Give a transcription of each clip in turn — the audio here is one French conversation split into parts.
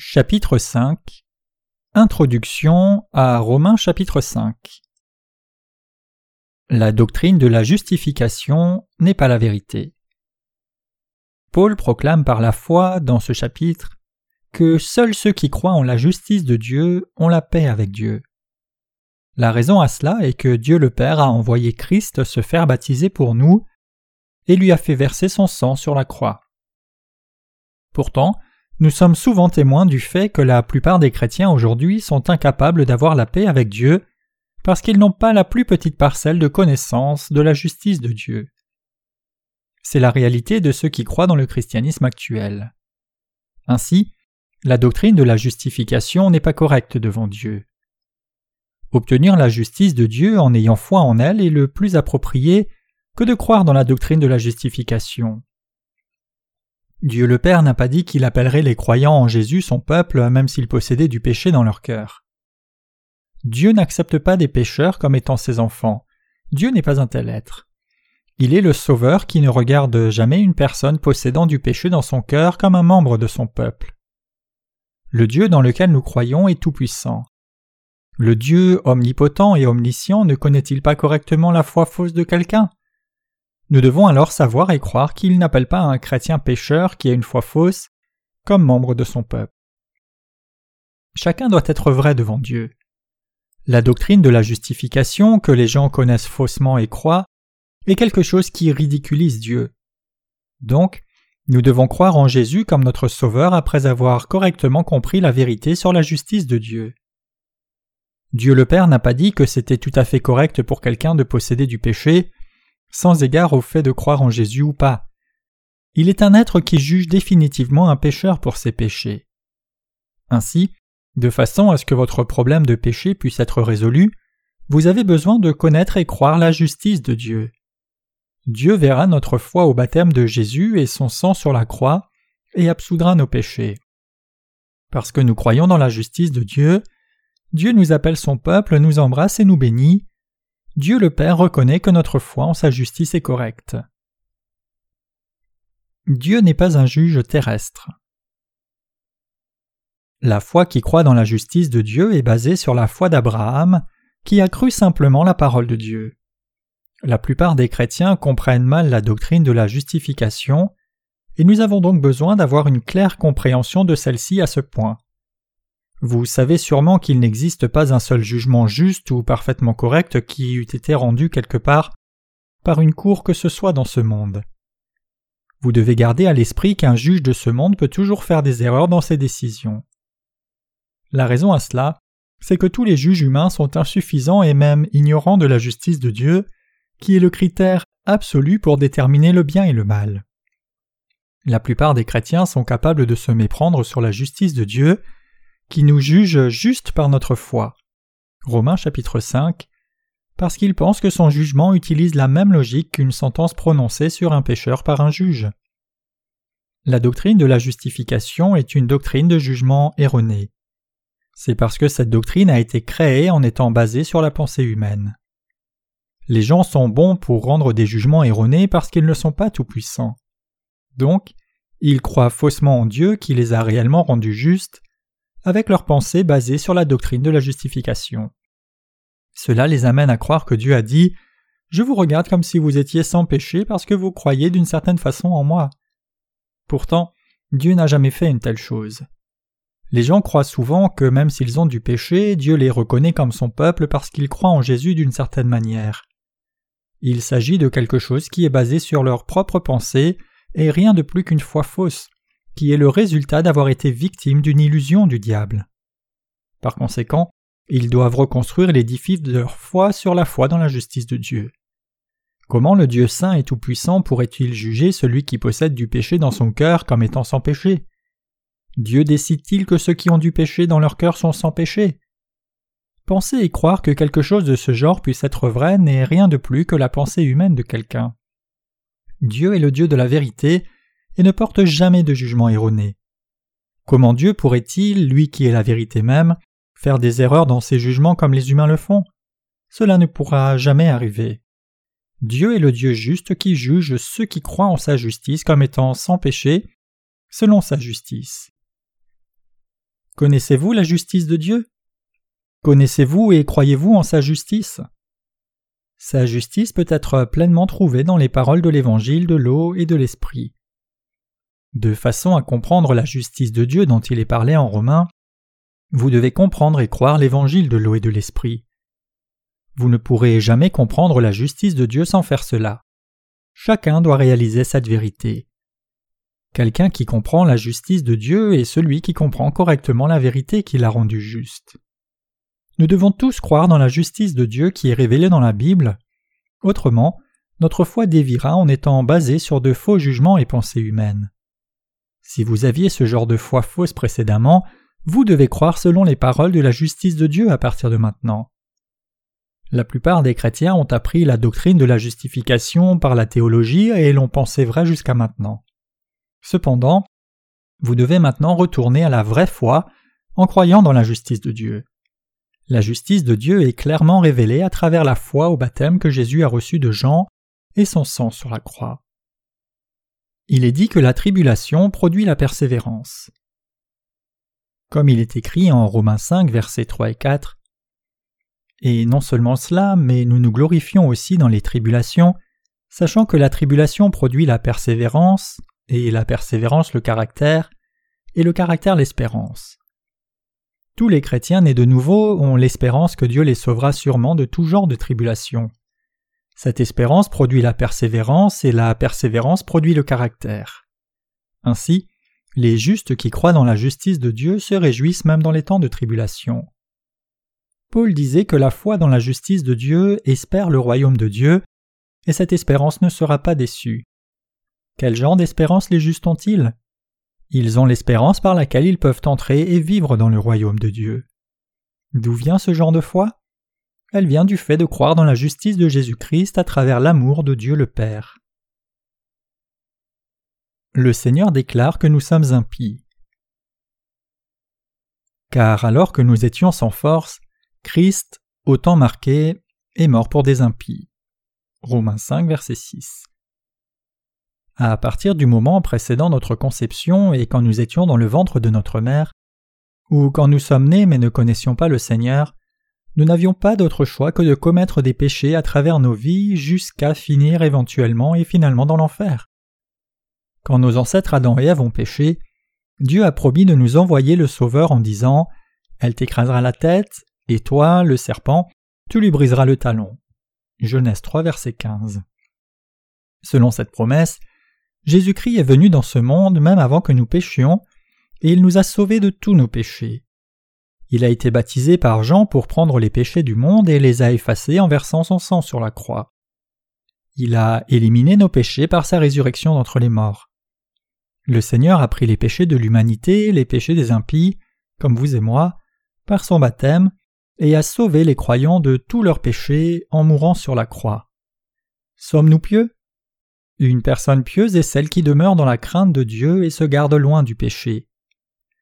Chapitre 5 Introduction à Romains chapitre 5 La doctrine de la justification n'est pas la vérité. Paul proclame par la foi dans ce chapitre que seuls ceux qui croient en la justice de Dieu ont la paix avec Dieu. La raison à cela est que Dieu le Père a envoyé Christ se faire baptiser pour nous et lui a fait verser son sang sur la croix. Pourtant, nous sommes souvent témoins du fait que la plupart des chrétiens aujourd'hui sont incapables d'avoir la paix avec Dieu parce qu'ils n'ont pas la plus petite parcelle de connaissance de la justice de Dieu. C'est la réalité de ceux qui croient dans le christianisme actuel. Ainsi, la doctrine de la justification n'est pas correcte devant Dieu. Obtenir la justice de Dieu en ayant foi en elle est le plus approprié que de croire dans la doctrine de la justification. Dieu le Père n'a pas dit qu'il appellerait les croyants en Jésus son peuple même s'ils possédaient du péché dans leur cœur. Dieu n'accepte pas des pécheurs comme étant ses enfants. Dieu n'est pas un tel être. Il est le Sauveur qui ne regarde jamais une personne possédant du péché dans son cœur comme un membre de son peuple. Le Dieu dans lequel nous croyons est tout-puissant. Le Dieu omnipotent et omniscient ne connaît-il pas correctement la foi fausse de quelqu'un? Nous devons alors savoir et croire qu'il n'appelle pas un chrétien pécheur qui a une foi fausse comme membre de son peuple. Chacun doit être vrai devant Dieu. La doctrine de la justification que les gens connaissent faussement et croient est quelque chose qui ridiculise Dieu. Donc, nous devons croire en Jésus comme notre Sauveur après avoir correctement compris la vérité sur la justice de Dieu. Dieu le Père n'a pas dit que c'était tout à fait correct pour quelqu'un de posséder du péché, sans égard au fait de croire en Jésus ou pas. Il est un être qui juge définitivement un pécheur pour ses péchés. Ainsi, de façon à ce que votre problème de péché puisse être résolu, vous avez besoin de connaître et croire la justice de Dieu. Dieu verra notre foi au baptême de Jésus et son sang sur la croix, et absoudra nos péchés. Parce que nous croyons dans la justice de Dieu, Dieu nous appelle son peuple, nous embrasse et nous bénit, Dieu le Père reconnaît que notre foi en sa justice est correcte. Dieu n'est pas un juge terrestre. La foi qui croit dans la justice de Dieu est basée sur la foi d'Abraham, qui a cru simplement la parole de Dieu. La plupart des chrétiens comprennent mal la doctrine de la justification, et nous avons donc besoin d'avoir une claire compréhension de celle-ci à ce point. Vous savez sûrement qu'il n'existe pas un seul jugement juste ou parfaitement correct qui eût été rendu quelque part par une cour que ce soit dans ce monde. Vous devez garder à l'esprit qu'un juge de ce monde peut toujours faire des erreurs dans ses décisions. La raison à cela, c'est que tous les juges humains sont insuffisants et même ignorants de la justice de Dieu, qui est le critère absolu pour déterminer le bien et le mal. La plupart des chrétiens sont capables de se méprendre sur la justice de Dieu qui nous juge juste par notre foi. Romains chapitre 5 parce qu'il pense que son jugement utilise la même logique qu'une sentence prononcée sur un pécheur par un juge. La doctrine de la justification est une doctrine de jugement erronée. C'est parce que cette doctrine a été créée en étant basée sur la pensée humaine. Les gens sont bons pour rendre des jugements erronés parce qu'ils ne sont pas tout-puissants. Donc, ils croient faussement en Dieu qui les a réellement rendus justes avec leurs pensées basées sur la doctrine de la justification. Cela les amène à croire que Dieu a dit Je vous regarde comme si vous étiez sans péché parce que vous croyez d'une certaine façon en moi. Pourtant, Dieu n'a jamais fait une telle chose. Les gens croient souvent que même s'ils ont du péché, Dieu les reconnaît comme son peuple parce qu'ils croient en Jésus d'une certaine manière. Il s'agit de quelque chose qui est basé sur leur propre pensée et rien de plus qu'une foi fausse qui est le résultat d'avoir été victime d'une illusion du diable. Par conséquent, ils doivent reconstruire l'édifice de leur foi sur la foi dans la justice de Dieu. Comment le Dieu saint et tout-puissant pourrait-il juger celui qui possède du péché dans son cœur comme étant sans péché? Dieu décide-t-il que ceux qui ont du péché dans leur cœur sont sans péché? Penser et croire que quelque chose de ce genre puisse être vrai n'est rien de plus que la pensée humaine de quelqu'un. Dieu est le Dieu de la vérité, et ne porte jamais de jugement erroné. Comment Dieu pourrait-il, lui qui est la vérité même, faire des erreurs dans ses jugements comme les humains le font? Cela ne pourra jamais arriver. Dieu est le Dieu juste qui juge ceux qui croient en sa justice comme étant sans péché, selon sa justice. Connaissez-vous la justice de Dieu? Connaissez-vous et croyez-vous en sa justice? Sa justice peut être pleinement trouvée dans les paroles de l'Évangile de l'eau et de l'Esprit. De façon à comprendre la justice de Dieu dont il est parlé en Romains, vous devez comprendre et croire l'Évangile de l'eau et de l'Esprit. Vous ne pourrez jamais comprendre la justice de Dieu sans faire cela. Chacun doit réaliser cette vérité. Quelqu'un qui comprend la justice de Dieu est celui qui comprend correctement la vérité qui l'a rendu juste. Nous devons tous croire dans la justice de Dieu qui est révélée dans la Bible. Autrement, notre foi dévira en étant basée sur de faux jugements et pensées humaines. Si vous aviez ce genre de foi fausse précédemment, vous devez croire selon les paroles de la justice de Dieu à partir de maintenant. La plupart des chrétiens ont appris la doctrine de la justification par la théologie et l'ont pensé vrai jusqu'à maintenant. Cependant, vous devez maintenant retourner à la vraie foi en croyant dans la justice de Dieu. La justice de Dieu est clairement révélée à travers la foi au baptême que Jésus a reçu de Jean et son sang sur la croix. Il est dit que la tribulation produit la persévérance. Comme il est écrit en Romains 5, versets 3 et 4, et non seulement cela, mais nous nous glorifions aussi dans les tribulations, sachant que la tribulation produit la persévérance, et la persévérance le caractère, et le caractère l'espérance. Tous les chrétiens nés de nouveau ont l'espérance que Dieu les sauvera sûrement de tout genre de tribulation. Cette espérance produit la persévérance et la persévérance produit le caractère. Ainsi, les justes qui croient dans la justice de Dieu se réjouissent même dans les temps de tribulation. Paul disait que la foi dans la justice de Dieu espère le royaume de Dieu, et cette espérance ne sera pas déçue. Quel genre d'espérance les justes ont-ils? Ils ont l'espérance par laquelle ils peuvent entrer et vivre dans le royaume de Dieu. D'où vient ce genre de foi? Elle vient du fait de croire dans la justice de Jésus-Christ à travers l'amour de Dieu le Père. Le Seigneur déclare que nous sommes impies. Car alors que nous étions sans force, Christ, autant marqué, est mort pour des impies. Romains 5, verset 6. À partir du moment précédant notre conception et quand nous étions dans le ventre de notre mère, ou quand nous sommes nés mais ne connaissions pas le Seigneur, nous n'avions pas d'autre choix que de commettre des péchés à travers nos vies jusqu'à finir éventuellement et finalement dans l'enfer. Quand nos ancêtres Adam et Ève ont péché, Dieu a promis de nous envoyer le Sauveur en disant Elle t'écrasera la tête, et toi, le serpent, tu lui briseras le talon. Genèse 3, verset 15. Selon cette promesse, Jésus-Christ est venu dans ce monde même avant que nous péchions, et il nous a sauvés de tous nos péchés. Il a été baptisé par Jean pour prendre les péchés du monde et les a effacés en versant son sang sur la croix. Il a éliminé nos péchés par sa résurrection d'entre les morts. Le Seigneur a pris les péchés de l'humanité, les péchés des impies, comme vous et moi, par son baptême, et a sauvé les croyants de tous leurs péchés en mourant sur la croix. Sommes-nous pieux? Une personne pieuse est celle qui demeure dans la crainte de Dieu et se garde loin du péché.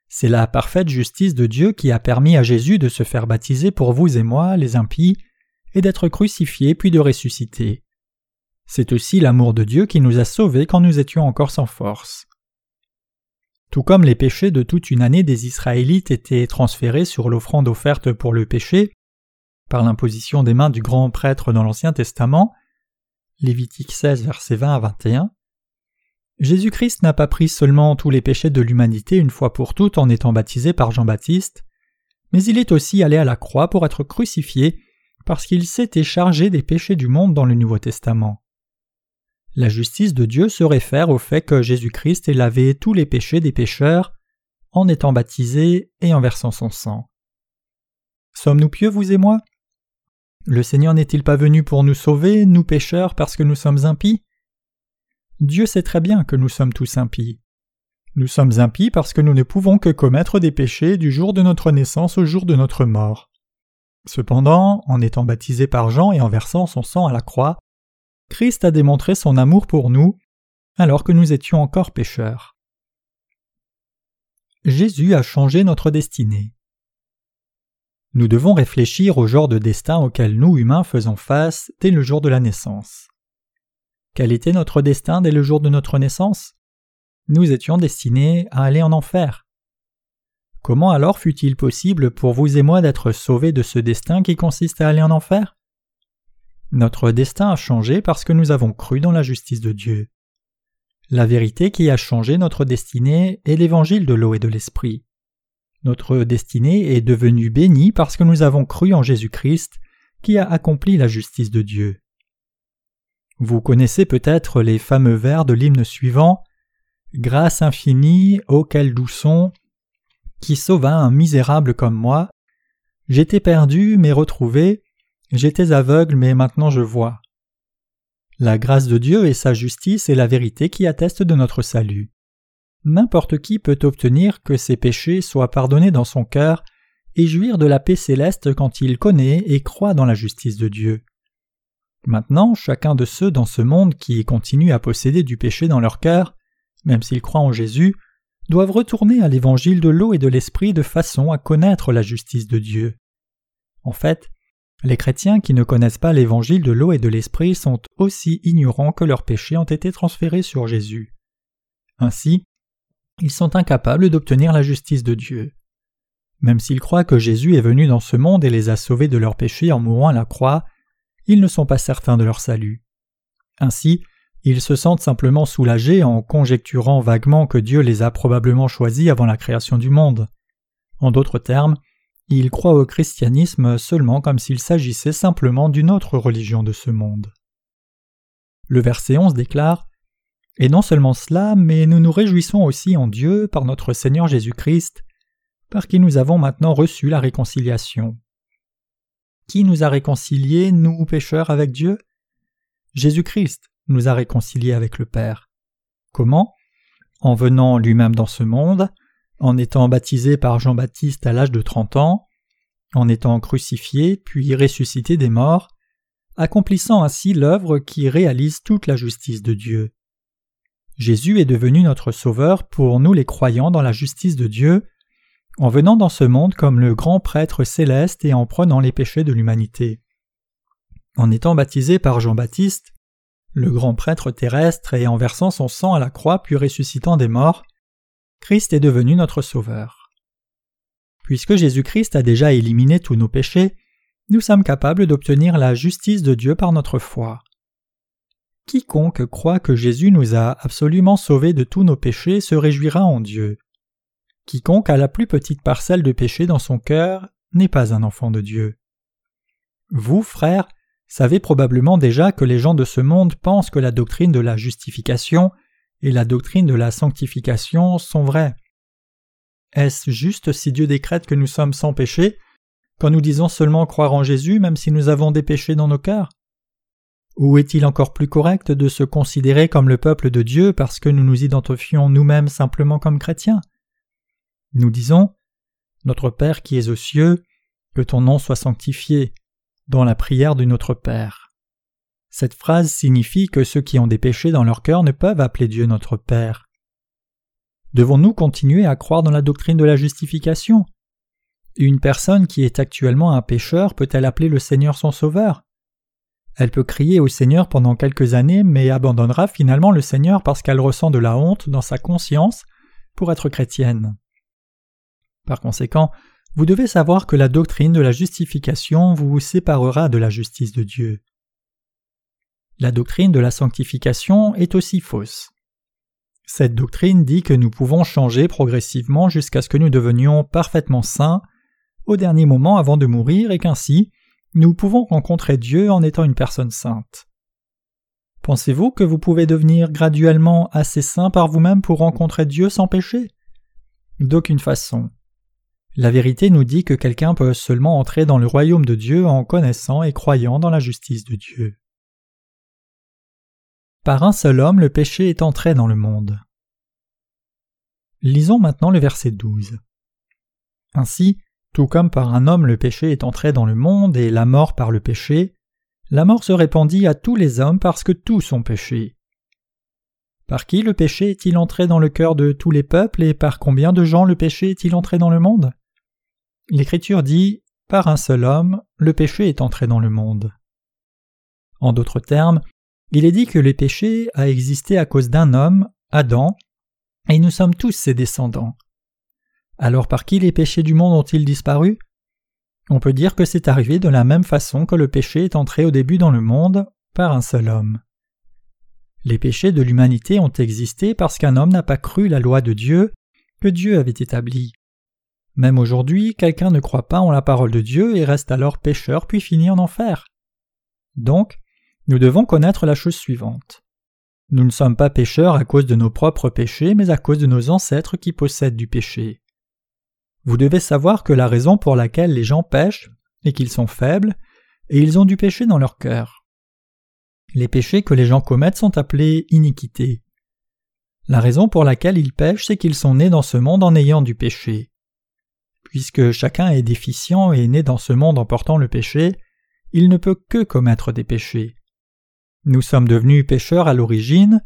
C'est la parfaite justice de Dieu qui a permis à Jésus de se faire baptiser pour vous et moi, les impies, et d'être crucifié puis de ressusciter. C'est aussi l'amour de Dieu qui nous a sauvés quand nous étions encore sans force. Tout comme les péchés de toute une année des Israélites étaient transférés sur l'offrande offerte pour le péché, par l'imposition des mains du grand prêtre dans l'Ancien Testament, Lévitique 16, versets 20 à 21, Jésus-Christ n'a pas pris seulement tous les péchés de l'humanité une fois pour toutes en étant baptisé par Jean-Baptiste, mais il est aussi allé à la croix pour être crucifié parce qu'il s'était chargé des péchés du monde dans le Nouveau Testament. La justice de Dieu se réfère au fait que Jésus-Christ ait lavé tous les péchés des pécheurs en étant baptisé et en versant son sang. Sommes-nous pieux, vous et moi? Le Seigneur n'est-il pas venu pour nous sauver, nous pécheurs, parce que nous sommes impies? Dieu sait très bien que nous sommes tous impies. Nous sommes impies parce que nous ne pouvons que commettre des péchés du jour de notre naissance au jour de notre mort. Cependant, en étant baptisé par Jean et en versant son sang à la croix, Christ a démontré son amour pour nous alors que nous étions encore pécheurs. Jésus a changé notre destinée. Nous devons réfléchir au genre de destin auquel nous humains faisons face dès le jour de la naissance. Quel était notre destin dès le jour de notre naissance? Nous étions destinés à aller en enfer. Comment alors fut-il possible pour vous et moi d'être sauvés de ce destin qui consiste à aller en enfer? Notre destin a changé parce que nous avons cru dans la justice de Dieu. La vérité qui a changé notre destinée est l'évangile de l'eau et de l'esprit. Notre destinée est devenue bénie parce que nous avons cru en Jésus-Christ qui a accompli la justice de Dieu. Vous connaissez peut-être les fameux vers de l'hymne suivant Grâce infinie, ô quel doux son, qui sauva un misérable comme moi. J'étais perdu, mais retrouvé, j'étais aveugle, mais maintenant je vois. La grâce de Dieu et sa justice est la vérité qui atteste de notre salut. N'importe qui peut obtenir que ses péchés soient pardonnés dans son cœur et jouir de la paix céleste quand il connaît et croit dans la justice de Dieu. Maintenant, chacun de ceux dans ce monde qui continuent à posséder du péché dans leur cœur, même s'ils croient en Jésus, doivent retourner à l'évangile de l'eau et de l'esprit de façon à connaître la justice de Dieu. En fait, les chrétiens qui ne connaissent pas l'évangile de l'eau et de l'esprit sont aussi ignorants que leurs péchés ont été transférés sur Jésus. Ainsi, ils sont incapables d'obtenir la justice de Dieu. Même s'ils croient que Jésus est venu dans ce monde et les a sauvés de leurs péchés en mourant à la croix, ils ne sont pas certains de leur salut. Ainsi, ils se sentent simplement soulagés en conjecturant vaguement que Dieu les a probablement choisis avant la création du monde. En d'autres termes, ils croient au christianisme seulement comme s'il s'agissait simplement d'une autre religion de ce monde. Le verset 11 déclare Et non seulement cela, mais nous nous réjouissons aussi en Dieu par notre Seigneur Jésus-Christ, par qui nous avons maintenant reçu la réconciliation. Qui nous a réconciliés, nous pécheurs, avec Dieu? Jésus-Christ nous a réconciliés avec le Père. Comment? En venant lui-même dans ce monde, en étant baptisé par Jean-Baptiste à l'âge de trente ans, en étant crucifié puis ressuscité des morts, accomplissant ainsi l'œuvre qui réalise toute la justice de Dieu. Jésus est devenu notre Sauveur pour nous les croyants dans la justice de Dieu, en venant dans ce monde comme le grand prêtre céleste et en prenant les péchés de l'humanité. En étant baptisé par Jean-Baptiste, le grand prêtre terrestre et en versant son sang à la croix puis ressuscitant des morts, Christ est devenu notre Sauveur. Puisque Jésus-Christ a déjà éliminé tous nos péchés, nous sommes capables d'obtenir la justice de Dieu par notre foi. Quiconque croit que Jésus nous a absolument sauvés de tous nos péchés se réjouira en Dieu. Quiconque a la plus petite parcelle de péché dans son cœur n'est pas un enfant de Dieu. Vous, frères, savez probablement déjà que les gens de ce monde pensent que la doctrine de la justification et la doctrine de la sanctification sont vraies. Est-ce juste si Dieu décrète que nous sommes sans péché, quand nous disons seulement croire en Jésus même si nous avons des péchés dans nos cœurs? Ou est-il encore plus correct de se considérer comme le peuple de Dieu parce que nous nous identifions nous-mêmes simplement comme chrétiens? Nous disons Notre Père qui es aux cieux, que ton nom soit sanctifié, dans la prière de notre Père. Cette phrase signifie que ceux qui ont des péchés dans leur cœur ne peuvent appeler Dieu notre Père. Devons-nous continuer à croire dans la doctrine de la justification? Une personne qui est actuellement un pécheur peut-elle appeler le Seigneur son Sauveur? Elle peut crier au Seigneur pendant quelques années mais abandonnera finalement le Seigneur parce qu'elle ressent de la honte dans sa conscience pour être chrétienne. Par conséquent, vous devez savoir que la doctrine de la justification vous séparera de la justice de Dieu. La doctrine de la sanctification est aussi fausse. Cette doctrine dit que nous pouvons changer progressivement jusqu'à ce que nous devenions parfaitement saints au dernier moment avant de mourir et qu'ainsi nous pouvons rencontrer Dieu en étant une personne sainte. Pensez-vous que vous pouvez devenir graduellement assez saint par vous-même pour rencontrer Dieu sans péché? D'aucune façon. La vérité nous dit que quelqu'un peut seulement entrer dans le royaume de Dieu en connaissant et croyant dans la justice de Dieu. Par un seul homme le péché est entré dans le monde. Lisons maintenant le verset 12. Ainsi, tout comme par un homme le péché est entré dans le monde et la mort par le péché, la mort se répandit à tous les hommes parce que tous ont péché. Par qui le péché est-il entré dans le cœur de tous les peuples et par combien de gens le péché est-il entré dans le monde? L'Écriture dit Par un seul homme, le péché est entré dans le monde. En d'autres termes, il est dit que le péché a existé à cause d'un homme, Adam, et nous sommes tous ses descendants. Alors par qui les péchés du monde ont-ils disparu? On peut dire que c'est arrivé de la même façon que le péché est entré au début dans le monde, par un seul homme. Les péchés de l'humanité ont existé parce qu'un homme n'a pas cru la loi de Dieu que Dieu avait établie. Même aujourd'hui, quelqu'un ne croit pas en la parole de Dieu et reste alors pécheur puis finit en enfer. Donc, nous devons connaître la chose suivante. Nous ne sommes pas pécheurs à cause de nos propres péchés, mais à cause de nos ancêtres qui possèdent du péché. Vous devez savoir que la raison pour laquelle les gens pêchent est qu'ils sont faibles, et ils ont du péché dans leur cœur. Les péchés que les gens commettent sont appelés iniquités. La raison pour laquelle ils pêchent, c'est qu'ils sont nés dans ce monde en ayant du péché. Puisque chacun est déficient et né dans ce monde en portant le péché, il ne peut que commettre des péchés. Nous sommes devenus pécheurs à l'origine,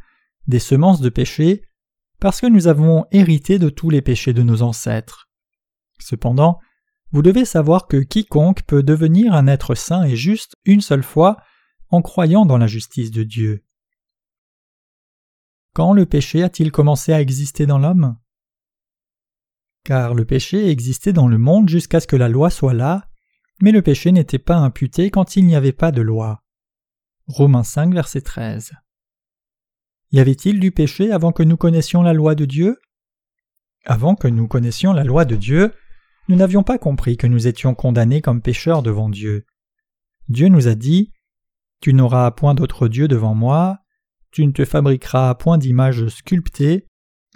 des semences de péché, parce que nous avons hérité de tous les péchés de nos ancêtres. Cependant, vous devez savoir que quiconque peut devenir un être saint et juste une seule fois en croyant dans la justice de Dieu. Quand le péché a-t-il commencé à exister dans l'homme? Car le péché existait dans le monde jusqu'à ce que la loi soit là, mais le péché n'était pas imputé quand il n'y avait pas de loi. Romains 5, verset 13. Y avait-il du péché avant que nous connaissions la loi de Dieu? Avant que nous connaissions la loi de Dieu, nous n'avions pas compris que nous étions condamnés comme pécheurs devant Dieu. Dieu nous a dit Tu n'auras point d'autre Dieu devant moi, tu ne te fabriqueras point d'image sculptée,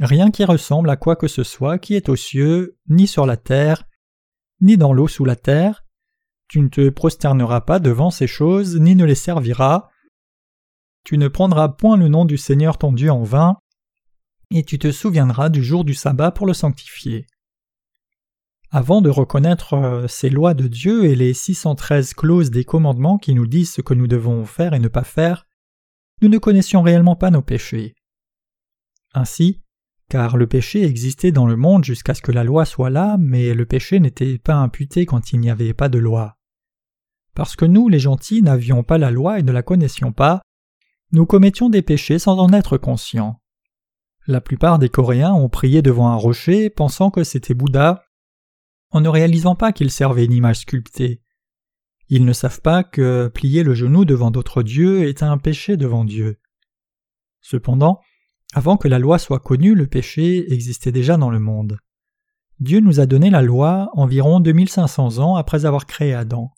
rien qui ressemble à quoi que ce soit qui est aux cieux, ni sur la terre, ni dans l'eau sous la terre, tu ne te prosterneras pas devant ces choses, ni ne les serviras. Tu ne prendras point le nom du Seigneur ton Dieu en vain, et tu te souviendras du jour du sabbat pour le sanctifier. Avant de reconnaître euh, ces lois de Dieu et les 613 clauses des commandements qui nous disent ce que nous devons faire et ne pas faire, nous ne connaissions réellement pas nos péchés. Ainsi, car le péché existait dans le monde jusqu'à ce que la loi soit là, mais le péché n'était pas imputé quand il n'y avait pas de loi. Parce que nous, les gentils, n'avions pas la loi et ne la connaissions pas, nous commettions des péchés sans en être conscients. La plupart des Coréens ont prié devant un rocher pensant que c'était Bouddha, en ne réalisant pas qu'il servait une image sculptée. Ils ne savent pas que plier le genou devant d'autres dieux est un péché devant Dieu. Cependant, avant que la loi soit connue, le péché existait déjà dans le monde. Dieu nous a donné la loi environ 2500 ans après avoir créé Adam.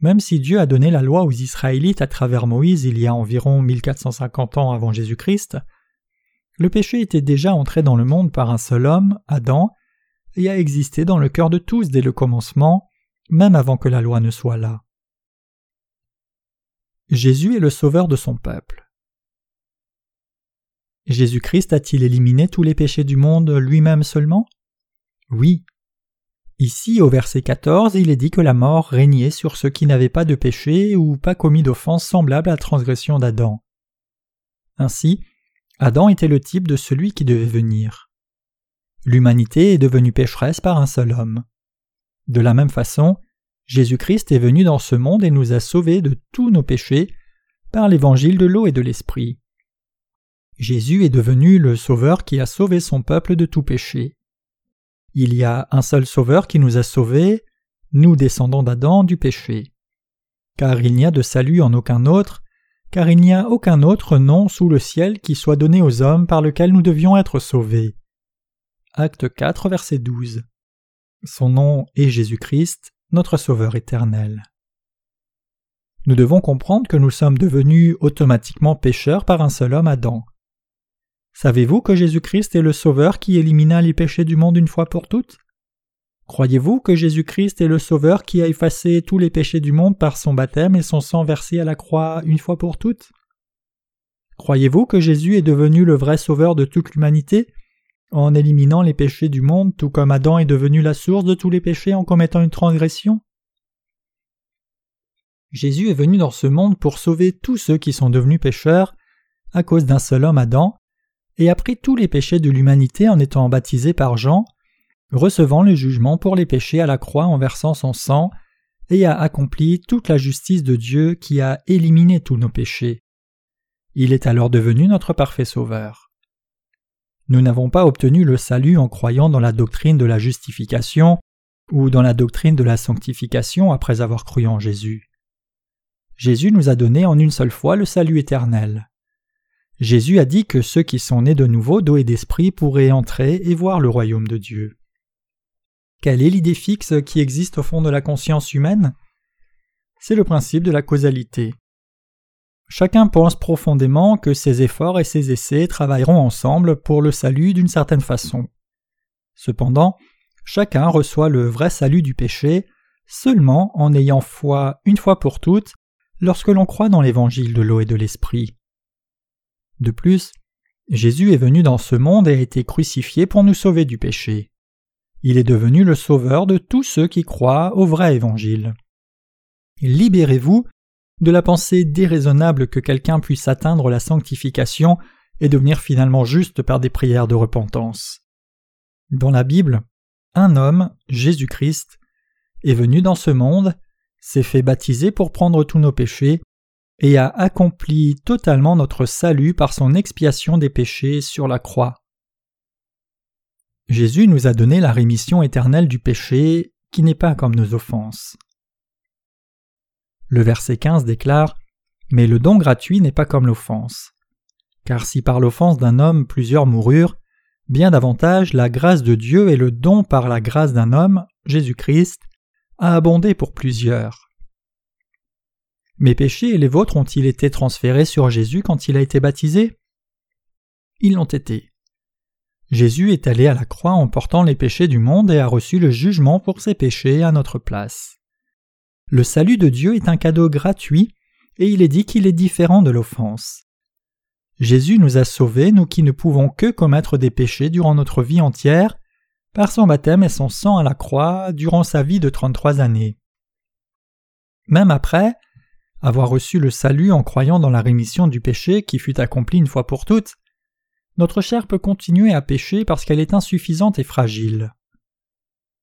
Même si Dieu a donné la loi aux Israélites à travers Moïse il y a environ 1450 ans avant Jésus-Christ, le péché était déjà entré dans le monde par un seul homme, Adam, et a existé dans le cœur de tous dès le commencement, même avant que la loi ne soit là. Jésus est le sauveur de son peuple. Jésus-Christ a-t-il éliminé tous les péchés du monde lui-même seulement? Oui. Ici, au verset 14, il est dit que la mort régnait sur ceux qui n'avaient pas de péché ou pas commis d'offense semblable à la transgression d'Adam. Ainsi, Adam était le type de celui qui devait venir. L'humanité est devenue pécheresse par un seul homme. De la même façon, Jésus-Christ est venu dans ce monde et nous a sauvés de tous nos péchés par l'évangile de l'eau et de l'esprit. Jésus est devenu le Sauveur qui a sauvé son peuple de tout péché. Il y a un seul Sauveur qui nous a sauvés, nous descendants d'Adam, du péché. Car il n'y a de salut en aucun autre, car il n'y a aucun autre nom sous le ciel qui soit donné aux hommes par lequel nous devions être sauvés. Acte 4, verset 12. Son nom est Jésus-Christ, notre Sauveur éternel. Nous devons comprendre que nous sommes devenus automatiquement pécheurs par un seul homme Adam. Savez-vous que Jésus-Christ est le Sauveur qui élimina les péchés du monde une fois pour toutes? Croyez-vous que Jésus-Christ est le Sauveur qui a effacé tous les péchés du monde par son baptême et son sang versé à la croix une fois pour toutes? Croyez-vous que Jésus est devenu le vrai Sauveur de toute l'humanité? En éliminant les péchés du monde tout comme Adam est devenu la source de tous les péchés en commettant une transgression? Jésus est venu dans ce monde pour sauver tous ceux qui sont devenus pécheurs. À cause d'un seul homme Adam, et a pris tous les péchés de l'humanité en étant baptisé par Jean, recevant le jugement pour les péchés à la croix en versant son sang, et a accompli toute la justice de Dieu qui a éliminé tous nos péchés. Il est alors devenu notre parfait sauveur. Nous n'avons pas obtenu le salut en croyant dans la doctrine de la justification ou dans la doctrine de la sanctification après avoir cru en Jésus. Jésus nous a donné en une seule fois le salut éternel. Jésus a dit que ceux qui sont nés de nouveau d'eau et d'esprit pourraient entrer et voir le royaume de Dieu. Quelle est l'idée fixe qui existe au fond de la conscience humaine? C'est le principe de la causalité. Chacun pense profondément que ses efforts et ses essais travailleront ensemble pour le salut d'une certaine façon. Cependant, chacun reçoit le vrai salut du péché seulement en ayant foi une fois pour toutes lorsque l'on croit dans l'évangile de l'eau et de l'esprit. De plus, Jésus est venu dans ce monde et a été crucifié pour nous sauver du péché. Il est devenu le sauveur de tous ceux qui croient au vrai évangile. Libérez-vous de la pensée déraisonnable que quelqu'un puisse atteindre la sanctification et devenir finalement juste par des prières de repentance. Dans la Bible, un homme, Jésus-Christ, est venu dans ce monde, s'est fait baptiser pour prendre tous nos péchés, et a accompli totalement notre salut par son expiation des péchés sur la croix. Jésus nous a donné la rémission éternelle du péché qui n'est pas comme nos offenses. Le verset 15 déclare Mais le don gratuit n'est pas comme l'offense. Car si par l'offense d'un homme plusieurs moururent, bien davantage la grâce de Dieu et le don par la grâce d'un homme, Jésus-Christ, a abondé pour plusieurs. Mes péchés et les vôtres ont-ils été transférés sur Jésus quand il a été baptisé? Ils l'ont été. Jésus est allé à la croix en portant les péchés du monde et a reçu le jugement pour ses péchés à notre place. Le salut de Dieu est un cadeau gratuit, et il est dit qu'il est différent de l'offense. Jésus nous a sauvés, nous qui ne pouvons que commettre des péchés durant notre vie entière, par son baptême et son sang à la croix durant sa vie de trente-trois années. Même après avoir reçu le salut en croyant dans la rémission du péché qui fut accomplie une fois pour toutes, notre chair peut continuer à pécher parce qu'elle est insuffisante et fragile.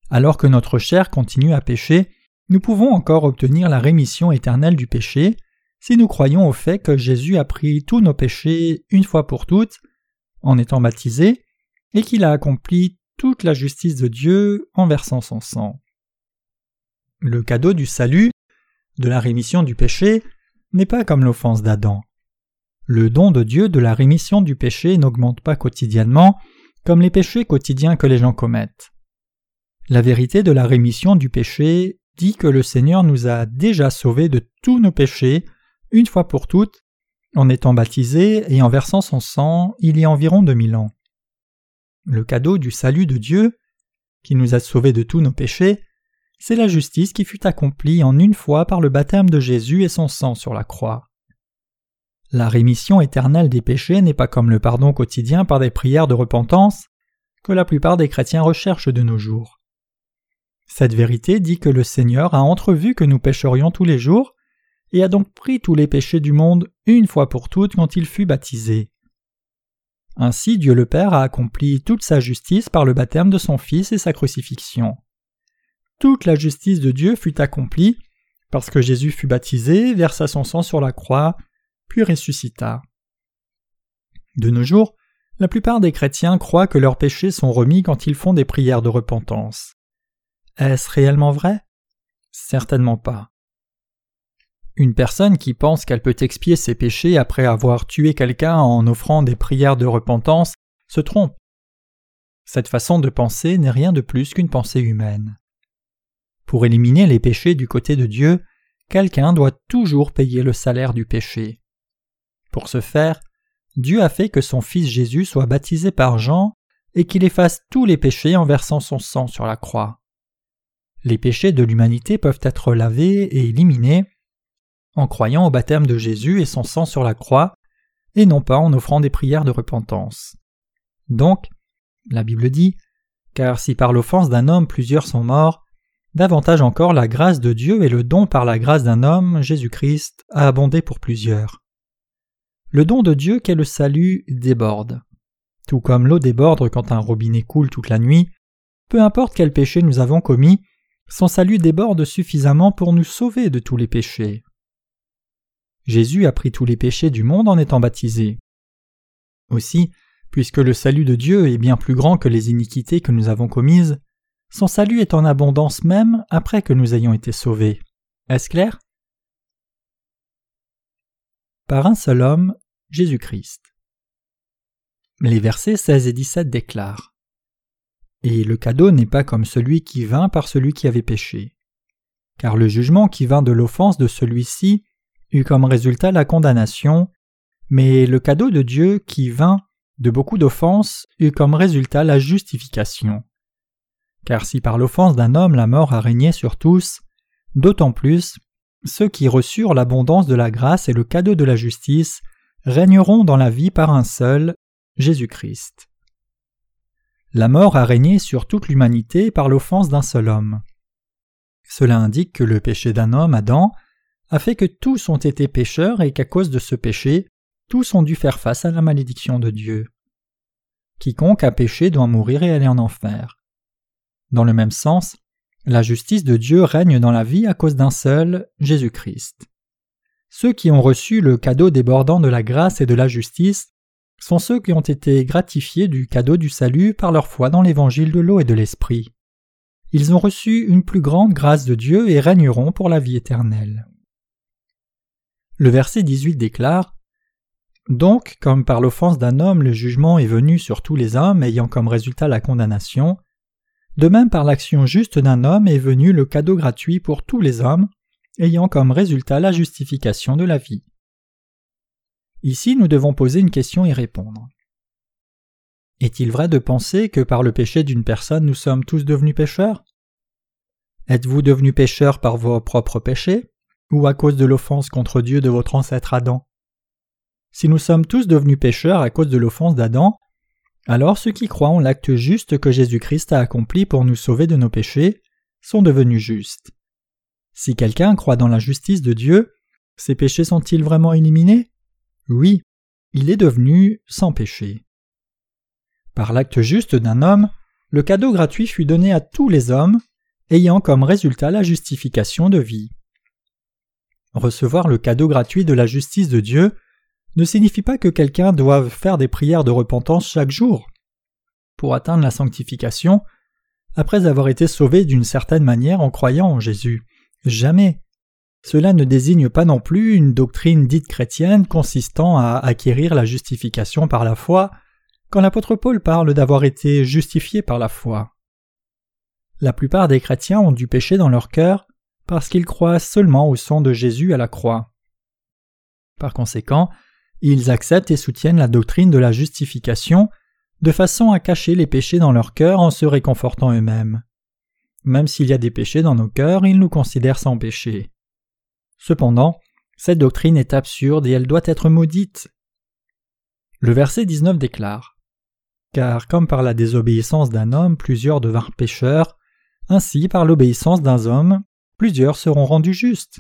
Alors que notre chair continue à pécher, nous pouvons encore obtenir la rémission éternelle du péché si nous croyons au fait que Jésus a pris tous nos péchés une fois pour toutes en étant baptisé et qu'il a accompli toute la justice de Dieu en versant son sang. Le cadeau du salut, de la rémission du péché, n'est pas comme l'offense d'Adam. Le don de Dieu de la rémission du péché n'augmente pas quotidiennement comme les péchés quotidiens que les gens commettent. La vérité de la rémission du péché dit que le Seigneur nous a déjà sauvés de tous nos péchés, une fois pour toutes, en étant baptisés et en versant son sang il y a environ deux mille ans. Le cadeau du salut de Dieu, qui nous a sauvés de tous nos péchés, c'est la justice qui fut accomplie en une fois par le baptême de Jésus et son sang sur la croix. La rémission éternelle des péchés n'est pas comme le pardon quotidien par des prières de repentance que la plupart des chrétiens recherchent de nos jours. Cette vérité dit que le Seigneur a entrevu que nous pécherions tous les jours, et a donc pris tous les péchés du monde une fois pour toutes quand il fut baptisé. Ainsi Dieu le Père a accompli toute sa justice par le baptême de son Fils et sa crucifixion. Toute la justice de Dieu fut accomplie parce que Jésus fut baptisé, versa son sang sur la croix, puis ressuscita. De nos jours, la plupart des chrétiens croient que leurs péchés sont remis quand ils font des prières de repentance. Est-ce réellement vrai? Certainement pas. Une personne qui pense qu'elle peut expier ses péchés après avoir tué quelqu'un en offrant des prières de repentance se trompe. Cette façon de penser n'est rien de plus qu'une pensée humaine. Pour éliminer les péchés du côté de Dieu, quelqu'un doit toujours payer le salaire du péché. Pour ce faire, Dieu a fait que son Fils Jésus soit baptisé par Jean et qu'il efface tous les péchés en versant son sang sur la croix les péchés de l'humanité peuvent être lavés et éliminés en croyant au baptême de Jésus et son sang sur la croix, et non pas en offrant des prières de repentance. Donc, la Bible dit Car si par l'offense d'un homme plusieurs sont morts, davantage encore la grâce de Dieu et le don par la grâce d'un homme, Jésus-Christ, a abondé pour plusieurs. Le don de Dieu qu'est le salut déborde. Tout comme l'eau déborde quand un robinet coule toute la nuit, peu importe quel péché nous avons commis, son salut déborde suffisamment pour nous sauver de tous les péchés. Jésus a pris tous les péchés du monde en étant baptisé. Aussi, Puisque le salut de Dieu est bien plus grand que les iniquités que nous avons commises, son salut est en abondance même après que nous ayons été sauvés. Est-ce clair? Par un seul homme, Jésus-Christ. Les versets 16 et 17 déclarent Et le cadeau n'est pas comme celui qui vint par celui qui avait péché. Car le jugement qui vint de l'offense de celui-ci eut comme résultat la condamnation, mais le cadeau de Dieu qui vint de beaucoup d'offenses eut comme résultat la justification. Car si par l'offense d'un homme la mort a régné sur tous, d'autant plus ceux qui reçurent l'abondance de la grâce et le cadeau de la justice régneront dans la vie par un seul, Jésus-Christ. La mort a régné sur toute l'humanité par l'offense d'un seul homme. Cela indique que le péché d'un homme, Adam, a fait que tous ont été pécheurs et qu'à cause de ce péché, tous ont dû faire face à la malédiction de Dieu. Quiconque a péché doit mourir et aller en enfer. Dans le même sens, la justice de Dieu règne dans la vie à cause d'un seul, Jésus-Christ. Ceux qui ont reçu le cadeau débordant de la grâce et de la justice sont ceux qui ont été gratifiés du cadeau du salut par leur foi dans l'évangile de l'eau et de l'esprit. Ils ont reçu une plus grande grâce de Dieu et régneront pour la vie éternelle. Le verset 18 déclare Donc, comme par l'offense d'un homme le jugement est venu sur tous les hommes ayant comme résultat la condamnation, de même par l'action juste d'un homme est venu le cadeau gratuit pour tous les hommes, ayant comme résultat la justification de la vie. Ici nous devons poser une question et répondre. Est-il vrai de penser que par le péché d'une personne nous sommes tous devenus pécheurs? Êtes-vous devenus pécheurs par vos propres péchés ou à cause de l'offense contre Dieu de votre ancêtre Adam? Si nous sommes tous devenus pécheurs à cause de l'offense d'Adam, alors ceux qui croient en l'acte juste que Jésus-Christ a accompli pour nous sauver de nos péchés sont devenus justes. Si quelqu'un croit dans la justice de Dieu, ses péchés sont-ils vraiment éliminés? Oui, il est devenu sans péché. Par l'acte juste d'un homme, le cadeau gratuit fut donné à tous les hommes, ayant comme résultat la justification de vie. Recevoir le cadeau gratuit de la justice de Dieu ne signifie pas que quelqu'un doive faire des prières de repentance chaque jour. Pour atteindre la sanctification, après avoir été sauvé d'une certaine manière en croyant en Jésus. Jamais. Cela ne désigne pas non plus une doctrine dite chrétienne consistant à acquérir la justification par la foi, quand l'apôtre Paul parle d'avoir été justifié par la foi. La plupart des chrétiens ont du péché dans leur cœur parce qu'ils croient seulement au sang de Jésus à la croix. Par conséquent, ils acceptent et soutiennent la doctrine de la justification de façon à cacher les péchés dans leur cœur en se réconfortant eux-mêmes. Même s'il y a des péchés dans nos cœurs, ils nous considèrent sans péché. Cependant, cette doctrine est absurde et elle doit être maudite. Le verset 19 déclare Car comme par la désobéissance d'un homme plusieurs devinrent pécheurs, ainsi par l'obéissance d'un homme plusieurs seront rendus justes.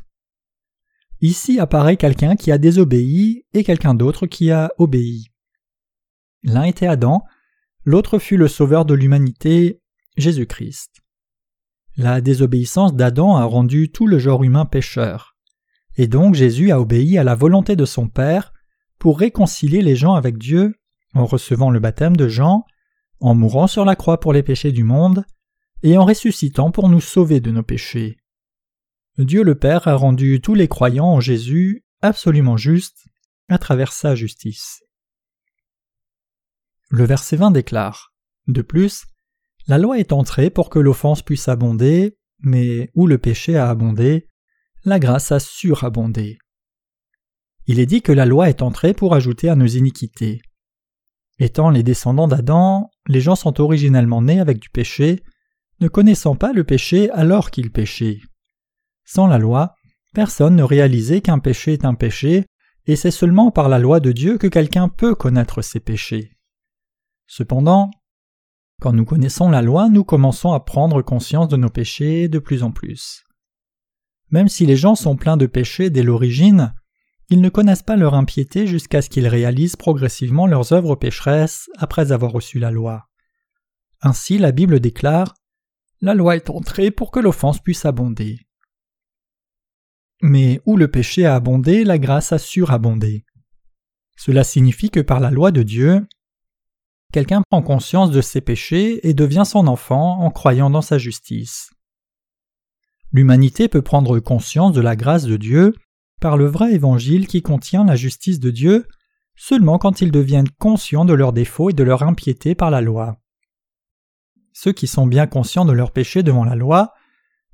Ici apparaît quelqu'un qui a désobéi et quelqu'un d'autre qui a obéi. L'un était Adam, l'autre fut le sauveur de l'humanité, Jésus-Christ. La désobéissance d'Adam a rendu tout le genre humain pécheur. Et donc Jésus a obéi à la volonté de son Père pour réconcilier les gens avec Dieu en recevant le baptême de Jean, en mourant sur la croix pour les péchés du monde, et en ressuscitant pour nous sauver de nos péchés. Dieu le Père a rendu tous les croyants en Jésus absolument justes à travers sa justice. Le verset 20 déclare De plus, la loi est entrée pour que l'offense puisse abonder, mais où le péché a abondé, la grâce a surabondé. Il est dit que la loi est entrée pour ajouter à nos iniquités. Étant les descendants d'Adam, les gens sont originellement nés avec du péché, ne connaissant pas le péché alors qu'ils péchaient. Sans la loi, personne ne réalisait qu'un péché est un péché, et c'est seulement par la loi de Dieu que quelqu'un peut connaître ses péchés. Cependant, quand nous connaissons la loi, nous commençons à prendre conscience de nos péchés de plus en plus. Même si les gens sont pleins de péchés dès l'origine, ils ne connaissent pas leur impiété jusqu'à ce qu'ils réalisent progressivement leurs œuvres pécheresses après avoir reçu la loi. Ainsi la Bible déclare La loi est entrée pour que l'offense puisse abonder. Mais où le péché a abondé, la grâce a surabondé. Cela signifie que par la loi de Dieu, quelqu'un prend conscience de ses péchés et devient son enfant en croyant dans sa justice. L'humanité peut prendre conscience de la grâce de Dieu par le vrai évangile qui contient la justice de Dieu seulement quand ils deviennent conscients de leurs défauts et de leur impiété par la loi. Ceux qui sont bien conscients de leurs péchés devant la loi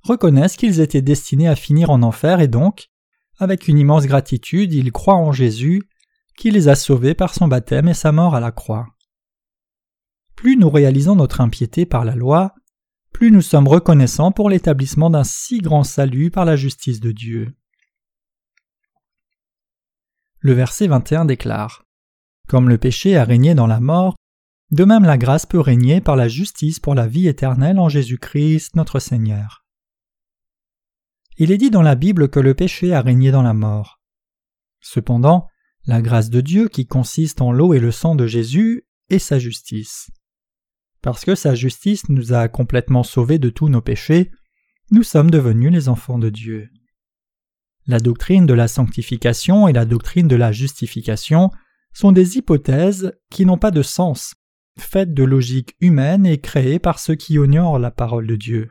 reconnaissent qu'ils étaient destinés à finir en enfer et donc, avec une immense gratitude, ils croient en Jésus, qui les a sauvés par son baptême et sa mort à la croix. Plus nous réalisons notre impiété par la loi, plus nous sommes reconnaissants pour l'établissement d'un si grand salut par la justice de Dieu. Le verset 21 déclare Comme le péché a régné dans la mort, de même la grâce peut régner par la justice pour la vie éternelle en Jésus-Christ notre Seigneur. Il est dit dans la Bible que le péché a régné dans la mort. Cependant, la grâce de Dieu qui consiste en l'eau et le sang de Jésus est sa justice. Parce que sa justice nous a complètement sauvés de tous nos péchés, nous sommes devenus les enfants de Dieu. La doctrine de la sanctification et la doctrine de la justification sont des hypothèses qui n'ont pas de sens, faites de logique humaine et créées par ceux qui ignorent la parole de Dieu.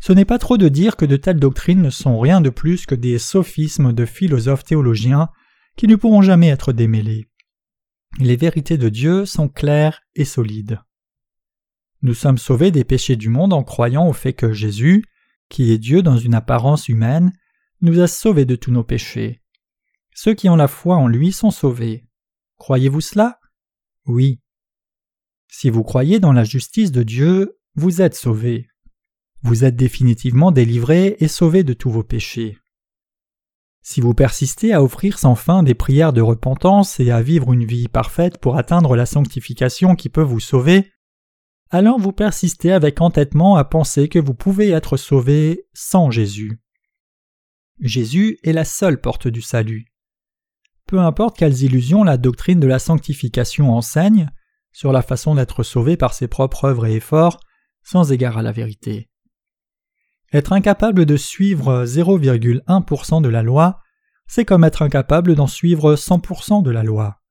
Ce n'est pas trop de dire que de telles doctrines ne sont rien de plus que des sophismes de philosophes théologiens qui ne pourront jamais être démêlés. Les vérités de Dieu sont claires et solides. Nous sommes sauvés des péchés du monde en croyant au fait que Jésus, qui est Dieu dans une apparence humaine, nous a sauvés de tous nos péchés. Ceux qui ont la foi en lui sont sauvés. Croyez-vous cela? Oui. Si vous croyez dans la justice de Dieu, vous êtes sauvés. Vous êtes définitivement délivrés et sauvés de tous vos péchés. Si vous persistez à offrir sans fin des prières de repentance et à vivre une vie parfaite pour atteindre la sanctification qui peut vous sauver, alors vous persistez avec entêtement à penser que vous pouvez être sauvé sans Jésus. Jésus est la seule porte du salut. Peu importe quelles illusions la doctrine de la sanctification enseigne, sur la façon d'être sauvé par ses propres œuvres et efforts, sans égard à la vérité. Être incapable de suivre 0,1% de la loi, c'est comme être incapable d'en suivre 100% de la loi.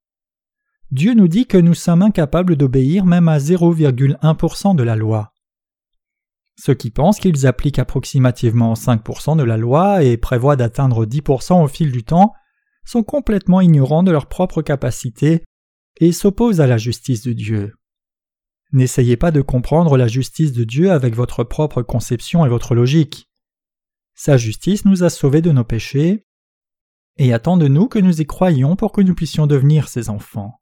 Dieu nous dit que nous sommes incapables d'obéir même à 0,1% de la loi. Ceux qui pensent qu'ils appliquent approximativement 5% de la loi et prévoient d'atteindre 10% au fil du temps sont complètement ignorants de leurs propres capacités et s'opposent à la justice de Dieu. N'essayez pas de comprendre la justice de Dieu avec votre propre conception et votre logique. Sa justice nous a sauvés de nos péchés et attend de nous que nous y croyions pour que nous puissions devenir ses enfants.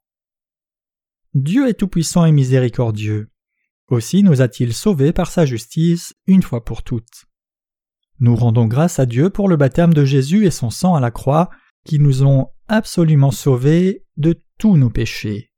Dieu est tout-puissant et miséricordieux. Aussi nous a-t-il sauvés par sa justice une fois pour toutes. Nous rendons grâce à Dieu pour le baptême de Jésus et son sang à la croix qui nous ont absolument sauvés de tous nos péchés.